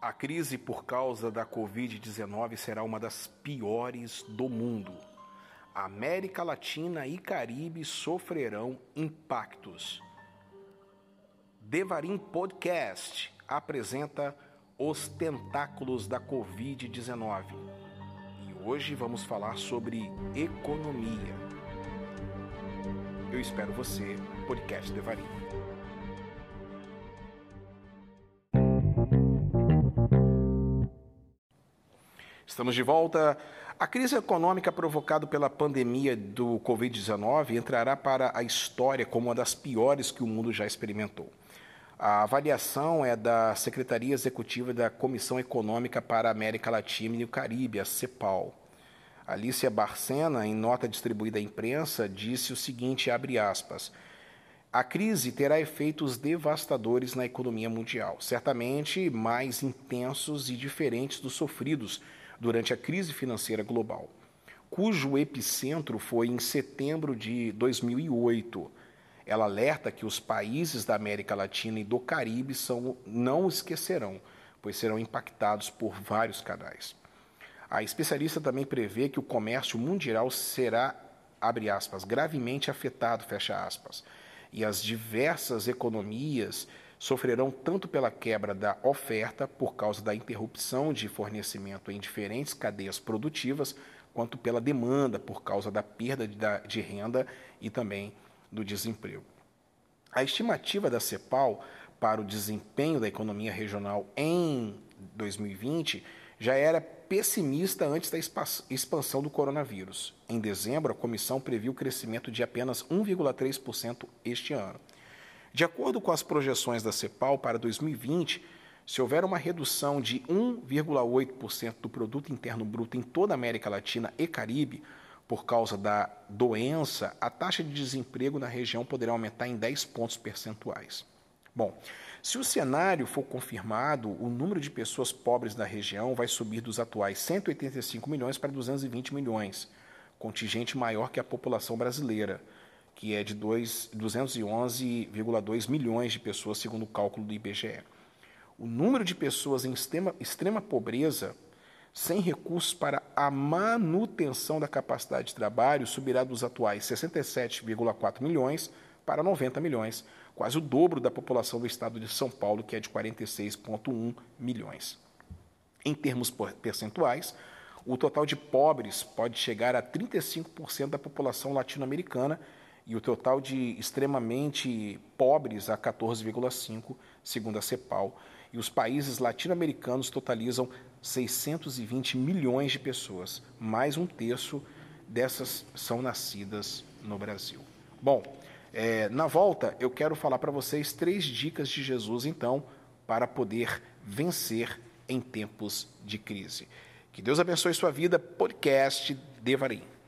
A crise por causa da Covid-19 será uma das piores do mundo. América Latina e Caribe sofrerão impactos. Devarim Podcast apresenta os tentáculos da Covid-19. E hoje vamos falar sobre economia. Eu espero você, Podcast Devarim. Estamos de volta. A crise econômica provocada pela pandemia do Covid-19 entrará para a história como uma das piores que o mundo já experimentou. A avaliação é da Secretaria Executiva da Comissão Econômica para a América Latina e o Caribe, a CEPAL. Alicia Barcena, em nota distribuída à imprensa, disse o seguinte, abre aspas, a crise terá efeitos devastadores na economia mundial, certamente mais intensos e diferentes dos sofridos durante a crise financeira global, cujo epicentro foi em setembro de 2008. Ela alerta que os países da América Latina e do Caribe são, não esquecerão, pois serão impactados por vários canais. A especialista também prevê que o comércio mundial será, abre aspas, gravemente afetado, fecha aspas, e as diversas economias sofrerão tanto pela quebra da oferta por causa da interrupção de fornecimento em diferentes cadeias produtivas, quanto pela demanda por causa da perda de renda e também do desemprego. A estimativa da CEPAL para o desempenho da economia regional em 2020 já era pessimista antes da expansão do coronavírus. Em dezembro, a comissão previu crescimento de apenas 1,3% este ano. De acordo com as projeções da CEPAL para 2020, se houver uma redução de 1,8% do produto interno bruto em toda a América Latina e Caribe por causa da doença, a taxa de desemprego na região poderá aumentar em 10 pontos percentuais. Bom, se o cenário for confirmado, o número de pessoas pobres na região vai subir dos atuais 185 milhões para 220 milhões, contingente maior que a população brasileira que é de 211,2 milhões de pessoas, segundo o cálculo do IBGE. O número de pessoas em extrema, extrema pobreza, sem recursos para a manutenção da capacidade de trabalho, subirá dos atuais 67,4 milhões para 90 milhões, quase o dobro da população do estado de São Paulo, que é de 46,1 milhões. Em termos percentuais, o total de pobres pode chegar a 35% da população latino-americana e o total de extremamente pobres a 14,5, segundo a CEPAL. E os países latino-americanos totalizam 620 milhões de pessoas, mais um terço dessas são nascidas no Brasil. Bom, é, na volta eu quero falar para vocês três dicas de Jesus, então, para poder vencer em tempos de crise. Que Deus abençoe sua vida. Podcast Devarim.